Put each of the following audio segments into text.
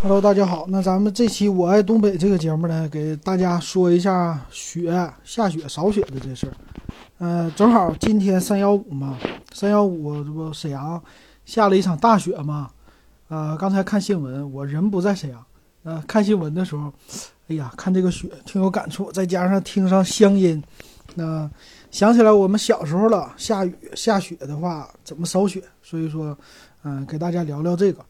Hello，大家好。那咱们这期《我爱东北》这个节目呢，给大家说一下雪下雪扫雪的这事儿。呃，正好今天三幺五嘛，三幺五这不沈阳下了一场大雪嘛。呃，刚才看新闻，我人不在沈阳，呃，看新闻的时候，哎呀，看这个雪挺有感触，再加上听上乡音，那想起来我们小时候了，下雨下雪的话怎么扫雪？所以说，嗯、给大家聊聊这个。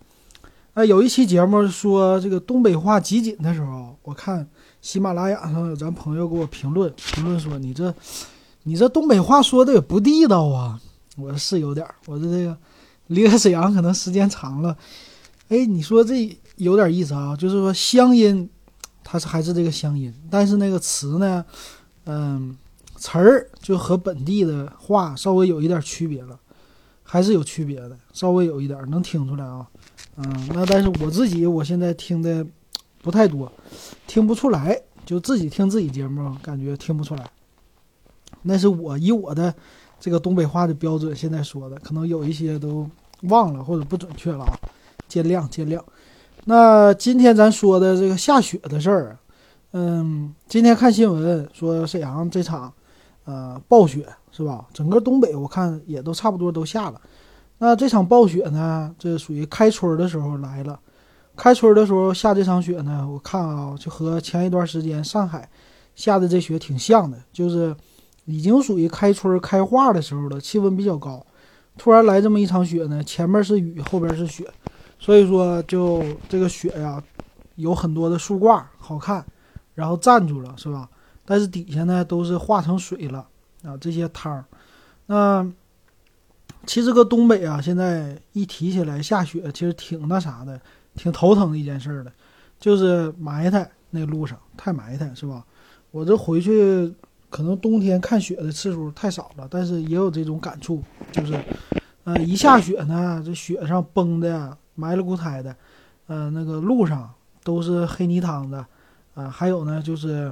那有一期节目说这个东北话集锦的时候，我看喜马拉雅上有咱朋友给我评论，评论说你这你这东北话说的也不地道啊。我是有点，我说这个离开沈阳可能时间长了，哎，你说这有点意思啊，就是说乡音，它是还是这个乡音，但是那个词呢，嗯，词儿就和本地的话稍微有一点区别了，还是有区别的，稍微有一点能听出来啊。嗯，那但是我自己我现在听的不太多，听不出来，就自己听自己节目，感觉听不出来。那是我以我的这个东北话的标准现在说的，可能有一些都忘了或者不准确了啊，见谅见谅。那今天咱说的这个下雪的事儿，嗯，今天看新闻说沈阳这场呃暴雪是吧？整个东北我看也都差不多都下了。那这场暴雪呢，这属于开春的时候来了。开春的时候下这场雪呢，我看啊，就和前一段时间上海下的这雪挺像的，就是已经属于开春开化的时候了，气温比较高。突然来这么一场雪呢，前面是雨，后边是雪，所以说就这个雪呀，有很多的树挂好看，然后站住了，是吧？但是底下呢都是化成水了啊，这些汤儿，那。其实搁东北啊，现在一提起来下雪，其实挺那啥的，挺头疼的一件事儿的，就是埋汰那路上太埋汰，是吧？我这回去可能冬天看雪的次数太少了，但是也有这种感触，就是，呃，一下雪呢，这雪上崩的呀，埋了骨胎的，呃，那个路上都是黑泥汤的，啊、还有呢就是，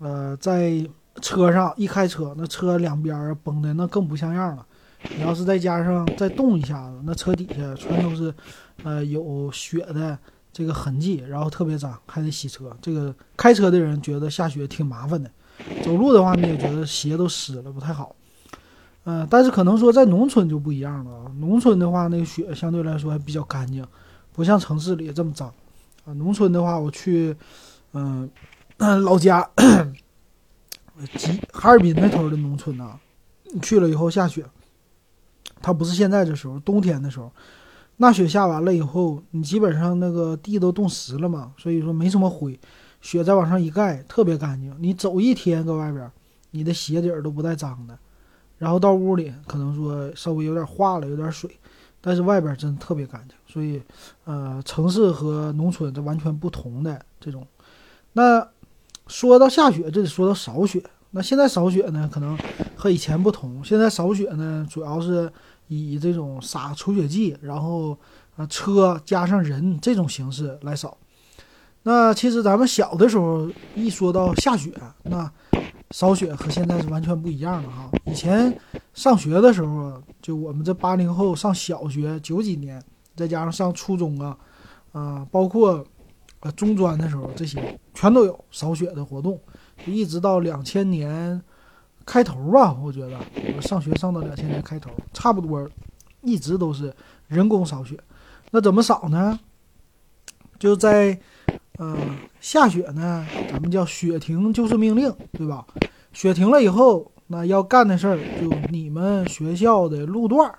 呃，在车上一开车，那车两边儿崩的那更不像样了。你要是再加上再动一下子，那车底下全都是，呃，有雪的这个痕迹，然后特别脏，还得洗车。这个开车的人觉得下雪挺麻烦的，走路的话你也觉得鞋都湿了，不太好。呃，但是可能说在农村就不一样了啊，农村的话那个雪相对来说还比较干净，不像城市里这么脏。啊，农村的话我去，嗯、老家，吉哈尔滨那头的农村呐、去了以后下雪。它不是现在这时候，冬天的时候，那雪下完了以后，你基本上那个地都冻实了嘛，所以说没什么灰，雪再往上一盖，特别干净。你走一天搁外边，你的鞋底儿都不带脏的。然后到屋里，可能说稍微有点化了，有点水，但是外边真特别干净。所以，呃，城市和农村这完全不同的这种。那说到下雪，这得说到扫雪。那现在扫雪呢，可能和以前不同。现在扫雪呢，主要是以这种撒除雪剂，然后啊车加上人这种形式来扫。那其实咱们小的时候一说到下雪，那扫雪和现在是完全不一样的哈。以前上学的时候，就我们这八零后上小学九几年，再加上上初中啊，啊、包括呃中专的时候，这些全都有扫雪的活动。就一直到两千年开头吧，我觉得我上学上到两千年开头，差不多一直都是人工扫雪。那怎么扫呢？就在呃下雪呢，咱们叫雪停就是命令，对吧？雪停了以后，那要干的事儿就你们学校的路段儿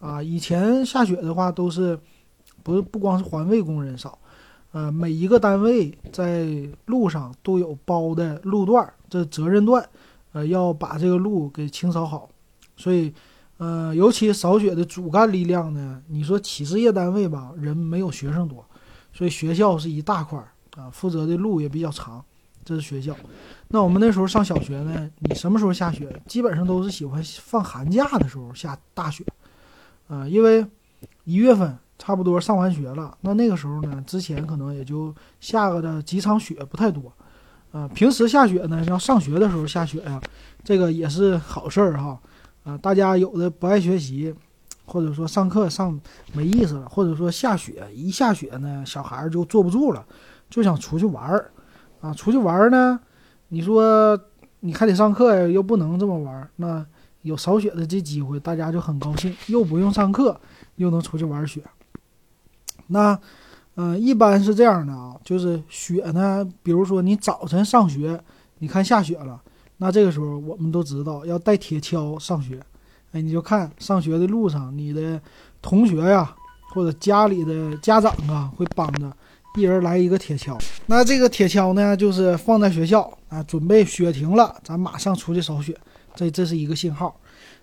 啊，以前下雪的话都是不是不光是环卫工人扫。呃，每一个单位在路上都有包的路段，这责任段，呃，要把这个路给清扫好。所以，呃，尤其扫雪的主干力量呢，你说企事业单位吧，人没有学生多，所以学校是一大块儿啊，负责的路也比较长，这是学校。那我们那时候上小学呢，你什么时候下雪？基本上都是喜欢放寒假的时候下大雪，啊、因为一月份。差不多上完学了，那那个时候呢，之前可能也就下个的几场雪，不太多。呃，平时下雪呢，要上学的时候下雪呀、这个也是好事儿哈。啊、大家有的不爱学习，或者说上课上没意思了，或者说下雪一下雪呢，小孩儿就坐不住了，就想出去玩儿啊。出去玩儿呢，你说你还得上课呀，又不能这么玩儿，那有扫雪的这机会，大家就很高兴，又不用上课，又能出去玩雪。那，嗯，一般是这样的啊，就是雪呢，比如说你早晨上学，你看下雪了，那这个时候我们都知道要带铁锹上学。哎，你就看上学的路上，你的同学呀，或者家里的家长啊，会帮着一人来一个铁锹。那这个铁锹呢，就是放在学校啊，准备雪停了，咱马上出去扫雪。这这是一个信号。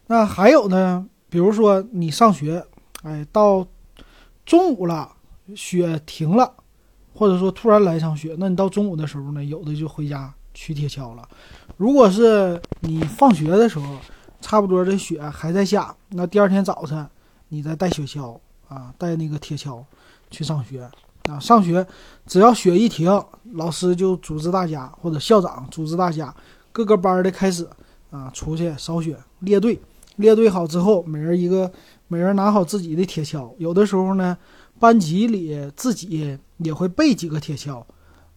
那还有呢，比如说你上学，哎，到中午了，雪停了，或者说突然来一场雪，那你到中午的时候呢，有的就回家取铁锹了。如果是你放学的时候，差不多这雪还在下，那第二天早晨，你再带雪橇啊，带那个铁锹去上学啊。上学只要雪一停，老师就组织大家，或者校长组织大家，各个班的开始啊，出去扫雪，列队，列队好之后，每人一个，每人拿好自己的铁锹。有的时候呢，班级里自己也会备几个铁锹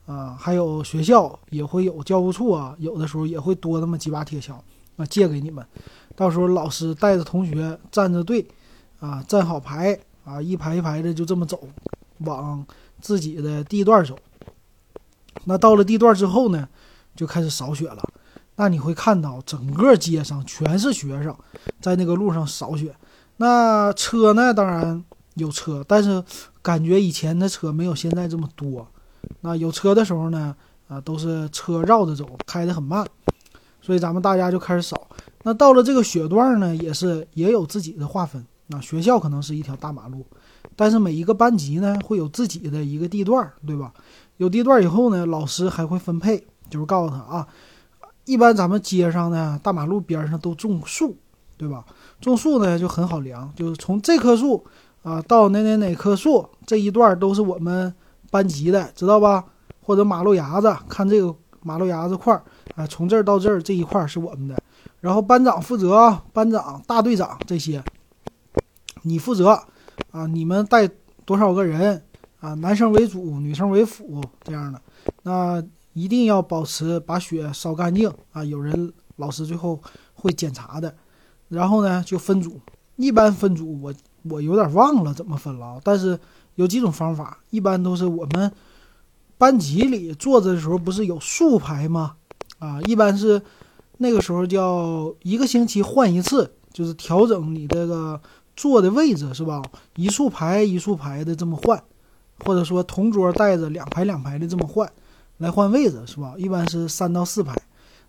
啊，还有学校也会有教务处啊，有的时候也会多那么几把铁锹。啊，借给你们，到时候老师带着同学站着队，啊，站好排，啊，一排一排的就这么走，往自己的地段走。那到了地段之后呢，就开始扫雪了。那你会看到整个街上全是学生，在那个路上扫雪。那车呢，当然有车，但是感觉以前的车没有现在这么多。那有车的时候呢，啊，都是车绕着走，开得很慢。所以咱们大家就开始扫。那到了这个雪段呢，也是也有自己的划分。那学校可能是一条大马路，但是每一个班级呢会有自己的一个地段，对吧？有地段以后呢，老师还会分配，就是告诉他啊，一般咱们街上呢，大马路边上都种树，对吧？种树呢就很好量，就是从这棵树啊到哪哪哪棵树这一段都是我们班级的，知道吧？或者马路牙子，看这个马路牙子块。啊，从这儿到这儿这一块是我们的，然后班长负责，班长、大队长这些，你负责啊。你们带多少个人啊？男生为主，女生为辅这样的。那一定要保持把雪扫干净啊。有人老师最后会检查的。然后呢，就分组，一般分组我我有点忘了怎么分了啊，但是有几种方法，一般都是我们班级里坐着的时候不是有竖排吗？啊，一般是那个时候叫一个星期换一次，就是调整你这个坐的位置，是吧？一竖排一竖排的这么换，或者说同桌带着两排两排的这么换，来换位置，是吧？一般是三到四排，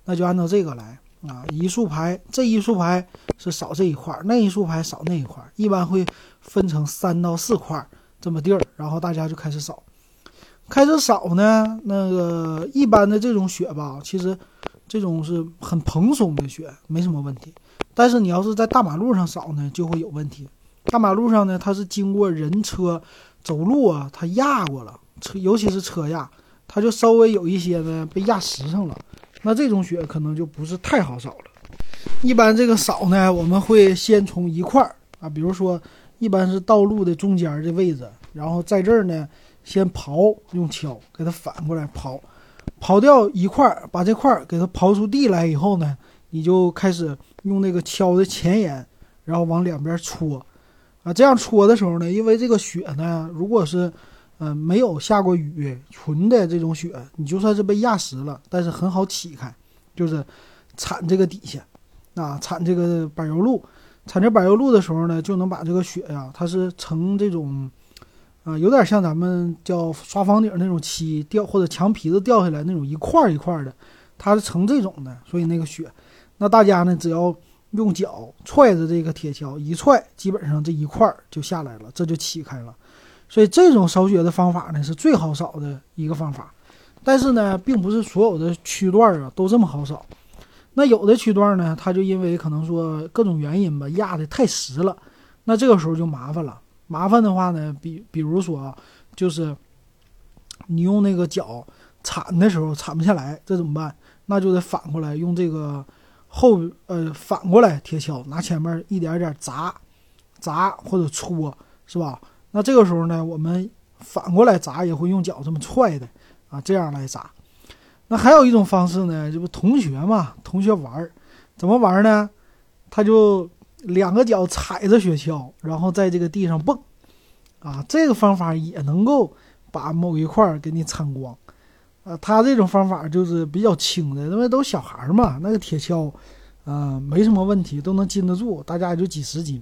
那就按照这个来啊。一竖排，这一竖排是扫这一块，那一竖排扫那一块，一般会分成三到四块这么地儿，然后大家就开始扫。开始扫呢，那个一般的这种雪吧，其实这种是很蓬松的雪，没什么问题。但是你要是在大马路上扫呢，就会有问题。大马路上呢，它是经过人车走路啊，它压过了车，尤其是车压，它就稍微有一些呢被压实上了。那这种雪可能就不是太好扫了。一般这个扫呢，我们会先从一块儿啊，比如说一般是道路的中间的位置，然后在这儿呢。先刨，用锹给它反过来刨，刨掉一块儿，把这块儿给它刨出地来以后呢，你就开始用那个锹的前沿，然后往两边戳，啊，这样戳的时候呢，因为这个雪呢，如果是，嗯，没有下过雨，纯的这种雪，你就算是被压实了，但是很好起开，就是铲这个底下，啊，铲这个柏油路，铲这柏油路的时候呢，就能把这个雪呀，它是成这种。啊，有点像咱们叫刷房顶那种漆掉，或者墙皮子掉下来那种一块一块的，它是成这种的，所以那个雪，那大家呢只要用脚踹着这个铁锹一踹，基本上这一块就下来了，这就起开了。所以这种扫雪的方法呢是最好扫的一个方法，但是呢，并不是所有的区段啊都这么好扫。那有的区段呢，它就因为可能说各种原因吧，压的太实了，那这个时候就麻烦了。麻烦的话呢，比比如说啊，就是你用那个脚铲的时候铲不下来，这怎么办？那就得反过来用这个后呃反过来铁锹拿前面一点点砸，砸或者搓，是吧？那这个时候呢，我们反过来砸也会用脚这么踹的啊，这样来砸。那还有一种方式呢，这不同学嘛，同学玩儿，怎么玩呢？他就两个脚踩着雪橇，然后在这个地上蹦，啊，这个方法也能够把某一块儿给你铲光。啊，他这种方法就是比较轻的，因为都小孩儿嘛，那个铁锹，啊，没什么问题，都能禁得住，大家也就几十斤，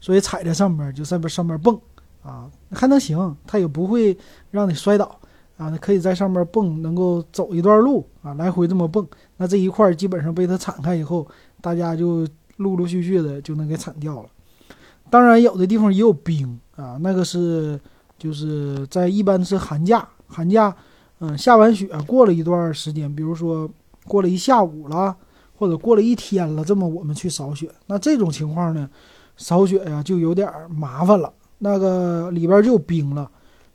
所以踩在上面就在边上面蹦，啊，还能行，他也不会让你摔倒。啊，可以在上面蹦，能够走一段路啊，来回这么蹦，那这一块基本上被它铲开以后，大家就陆陆续续的就能给铲掉了。当然，有的地方也有冰啊，那个是就是在一般是寒假，寒假，嗯，下完雪过了一段时间，比如说过了一下午了，或者过了一天了，这么我们去扫雪，那这种情况呢，扫雪呀就有点麻烦了，那个里边就有冰了。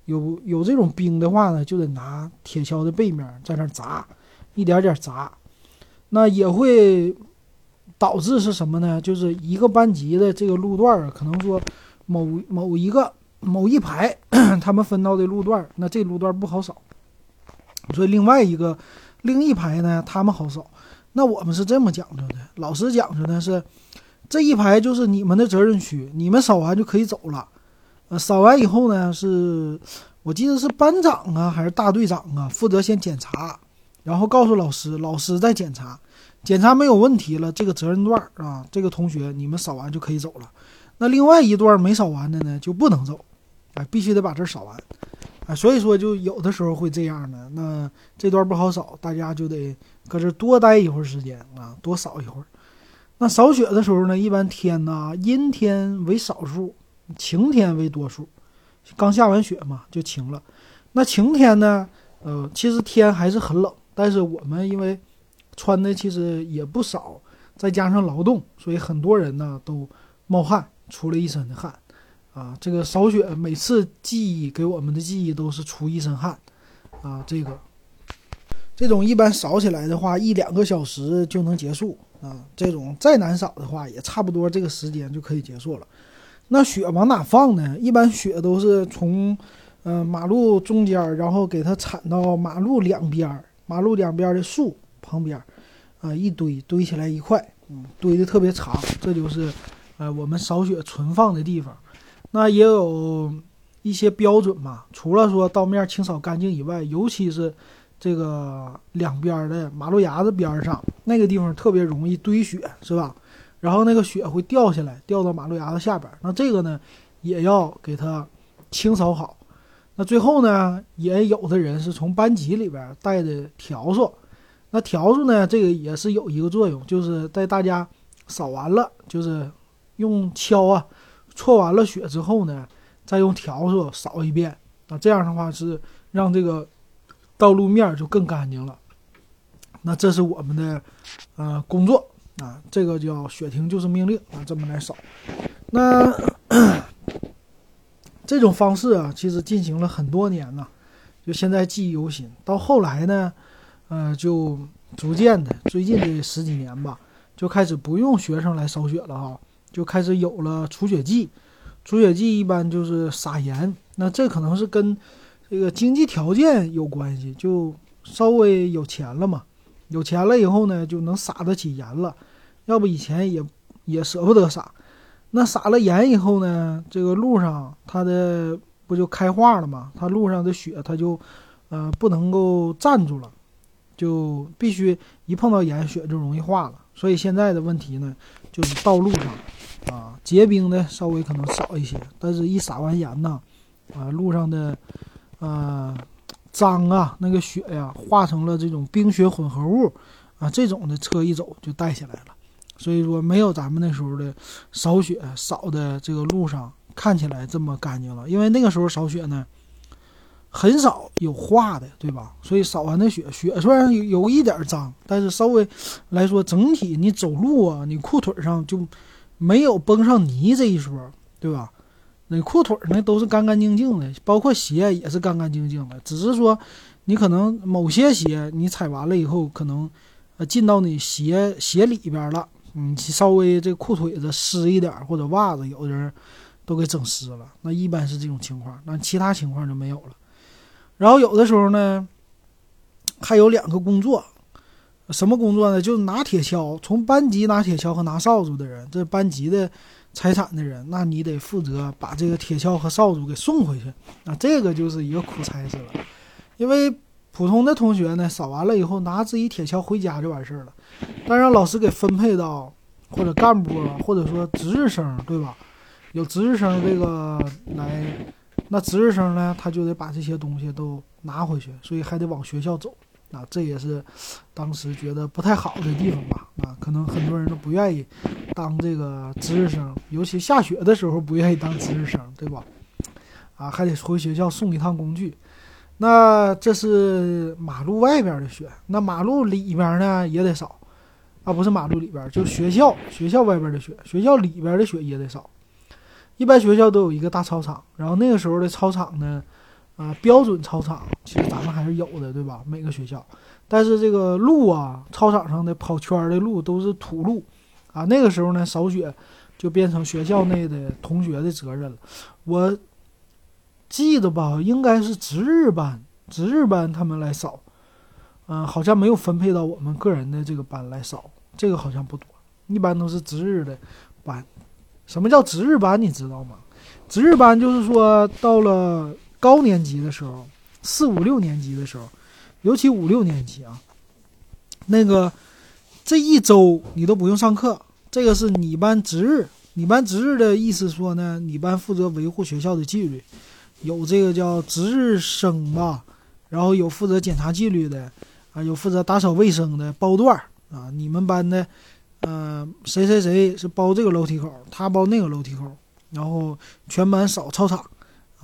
有有这种冰的话呢，就得拿铁锹的背面在那砸，一点点砸，那也会导致是什么呢？就是一个班级的这个路段儿，可能说某某一个某一排 他们分到的路段，那这路段不好扫，所以另外一个另一排呢，他们好扫。那我们是这么讲究的，老师讲究的是这一排就是你们的责任区，你们扫完就可以走了。扫完以后呢，是我记得是班长啊，还是大队长啊，负责先检查，然后告诉老师，老师再检查，检查没有问题了，这个责任段啊，这个同学你们扫完就可以走了。那另外一段没扫完的呢，就不能走，哎，必须得把这扫完，啊，所以说就有的时候会这样的，那这段不好扫，大家就得搁这多待一会儿时间啊，多扫一会儿。那扫雪的时候呢，一般天呐，阴天为少数。晴天为多数，刚下完雪嘛，就晴了。那晴天呢？呃，其实天还是很冷，但是我们因为穿的其实也不少，再加上劳动，所以很多人呢都冒汗，出了一身的汗。啊，这个扫雪每次记忆给我们的记忆都是出一身汗。啊，这个这种一般扫起来的话，一两个小时就能结束。啊，这种再难扫的话，也差不多这个时间就可以结束了。那雪往哪放呢？一般雪都是从，呃，马路中间，然后给它铲到马路两边儿，马路两边的树旁边，啊，一堆堆起来一块，嗯，堆的特别长，这就是，呃，我们扫雪存放的地方。那也有一些标准嘛，除了说道面清扫干净以外，尤其是这个两边的马路牙子边上那个地方特别容易堆雪，是吧？然后那个雪会掉下来，掉到马路牙子下边。那这个呢，也要给它清扫好。那最后呢，也有的人是从班级里边带的笤帚。那笤帚呢，这个也是有一个作用，就是在大家扫完了，就是用锹啊搓完了雪之后呢，再用笤帚扫一遍。那这样的话是让这个道路面就更干净了。那这是我们的呃工作。啊，这个叫雪停就是命令啊，这么来扫。那 这种方式啊，其实进行了很多年了，就现在记忆犹新。到后来呢，呃，就逐渐的，最近这十几年吧，就开始不用学生来扫雪了哈，就开始有了除雪剂。除雪剂一般就是撒盐，那这可能是跟这个经济条件有关系，就稍微有钱了嘛。有钱了以后呢，就能撒得起盐了，要不以前也也舍不得撒。那撒了盐以后呢，这个路上它的不就开化了吗？它路上的雪它就，呃，不能够站住了，就必须一碰到盐，雪就容易化了。所以现在的问题呢，就是道路上，啊，结冰的稍微可能少一些，但是一撒完盐呢，啊，路上的，呃。脏啊，那个雪呀，化成了这种冰雪混合物，啊，这种的车一走就带下来了，所以说没有咱们那时候的扫雪扫的这个路上看起来这么干净了。因为那个时候扫雪呢，很少有化的，对吧？所以扫完的雪，雪虽然有有一点脏，但是稍微来说，整体你走路啊，你裤腿上就没有崩上泥这一说，对吧？那裤腿儿呢都是干干净净的，包括鞋也是干干净净的。只是说，你可能某些鞋你踩完了以后，可能呃进到你鞋鞋里边了你稍微这裤腿子湿一点或者袜子，有的人都给整湿了。那一般是这种情况，那其他情况就没有了。然后有的时候呢，还有两个工作，什么工作呢？就拿铁锹，从班级拿铁锹和拿扫帚的人，这班级的财产的人，那你得负责把这个铁锹和扫帚给送回去。那这个就是一个苦差事了，因为普通的同学呢，扫完了以后拿自己铁锹回家就完事儿了。但让老师给分配到，或者干部，或者说值日生，对吧？有值日生这个来，那值日生呢，他就得把这些东西都拿回去，所以还得往学校走。啊，这也是当时觉得不太好的地方吧？啊，可能很多人都不愿意当这个值日生，尤其下雪的时候不愿意当值日生，对吧？啊，还得回学校送一趟工具。那这是马路外边的雪，那马路里边呢也得扫。啊，不是马路里边，就学校学校外边的雪，学校里边的雪也得扫。一般学校都有一个大操场，然后那个时候的操场呢，啊，标准操场其实咱们还是有的，对吧？每个学校，但是这个路啊，操场上的跑圈的路都是土路，啊，那个时候呢，扫雪就变成学校内的同学的责任了。我记得吧，应该是值日班，值日班他们来扫，嗯，好像没有分配到我们个人的这个班来扫。这个好像不多，一般都是值日的班。什么叫值日班？你知道吗？值日班就是说，到了高年级的时候，四五六年级的时候，尤其五六年级啊，那个这一周你都不用上课，这个是你班值日。你班值日的意思说呢，你班负责维护学校的纪律，有这个叫值日生吧，然后有负责检查纪律的，啊，有负责打扫卫生的，包段儿。啊，你们班的，呃，谁谁谁是包这个楼梯口，他包那个楼梯口，然后全班扫操场，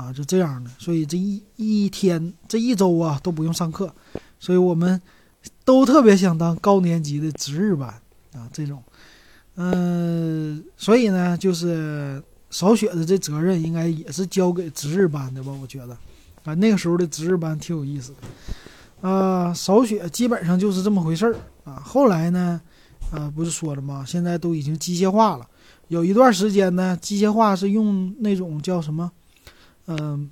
啊，就这样的。所以这一一天，这一周啊都不用上课，所以我们都特别想当高年级的值日班啊，这种，嗯，所以呢，就是扫雪的这责任应该也是交给值日班的吧？我觉得，啊，那个时候的值日班挺有意思的，啊，扫雪基本上就是这么回事儿。啊，后来呢，啊，不是说了吗？现在都已经机械化了。有一段时间呢，机械化是用那种叫什么？嗯，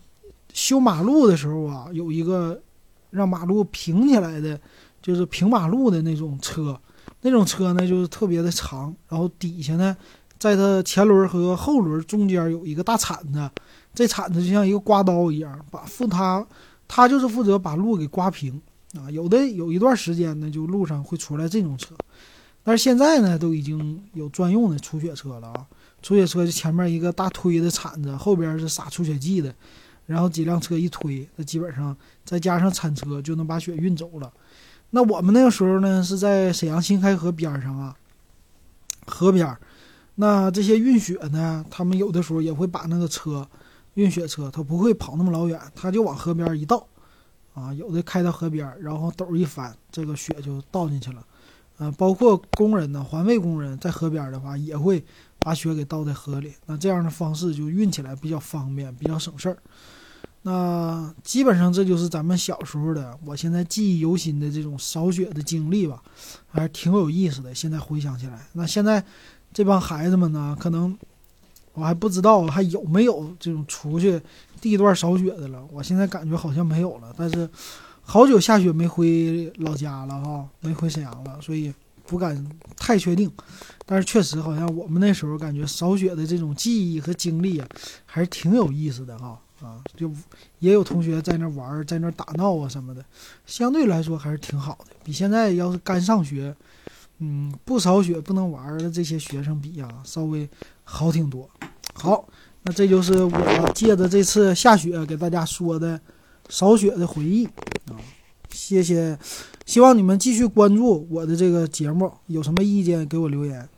修马路的时候啊，有一个让马路平起来的，就是平马路的那种车。那种车呢，就是特别的长，然后底下呢，在它前轮和后轮中间有一个大铲子，这铲子就像一个刮刀一样，把负它，它就是负责把路给刮平。啊，有的有一段时间呢，就路上会出来这种车，但是现在呢，都已经有专用的除雪车了啊。除雪车就前面一个大推的铲子，后边是撒除雪剂的，然后几辆车一推，那基本上再加上铲车就能把雪运走了。那我们那个时候呢，是在沈阳新开河边上啊，河边，那这些运雪呢，他们有的时候也会把那个车，运雪车，他不会跑那么老远，他就往河边一倒。啊，有的开到河边，然后斗一翻，这个雪就倒进去了。啊，包括工人呢，环卫工人在河边的话，也会把雪给倒在河里。那这样的方式就运起来比较方便，比较省事儿。那基本上这就是咱们小时候的，我现在记忆犹新的这种扫雪的经历吧，还是挺有意思的。现在回想起来，那现在这帮孩子们呢，可能我还不知道还有没有这种出去。地段扫雪的了，我现在感觉好像没有了。但是好久下雪没回老家了哈，没回沈阳了，所以不敢太确定。但是确实好像我们那时候感觉扫雪的这种记忆和经历啊，还是挺有意思的哈啊，就也有同学在那玩，在那打闹啊什么的，相对来说还是挺好的。比现在要是刚上学，嗯，不扫雪不能玩的这些学生比啊，稍微好挺多。好。那这就是我借着这次下雪给大家说的扫雪的回忆啊，谢谢，希望你们继续关注我的这个节目，有什么意见给我留言。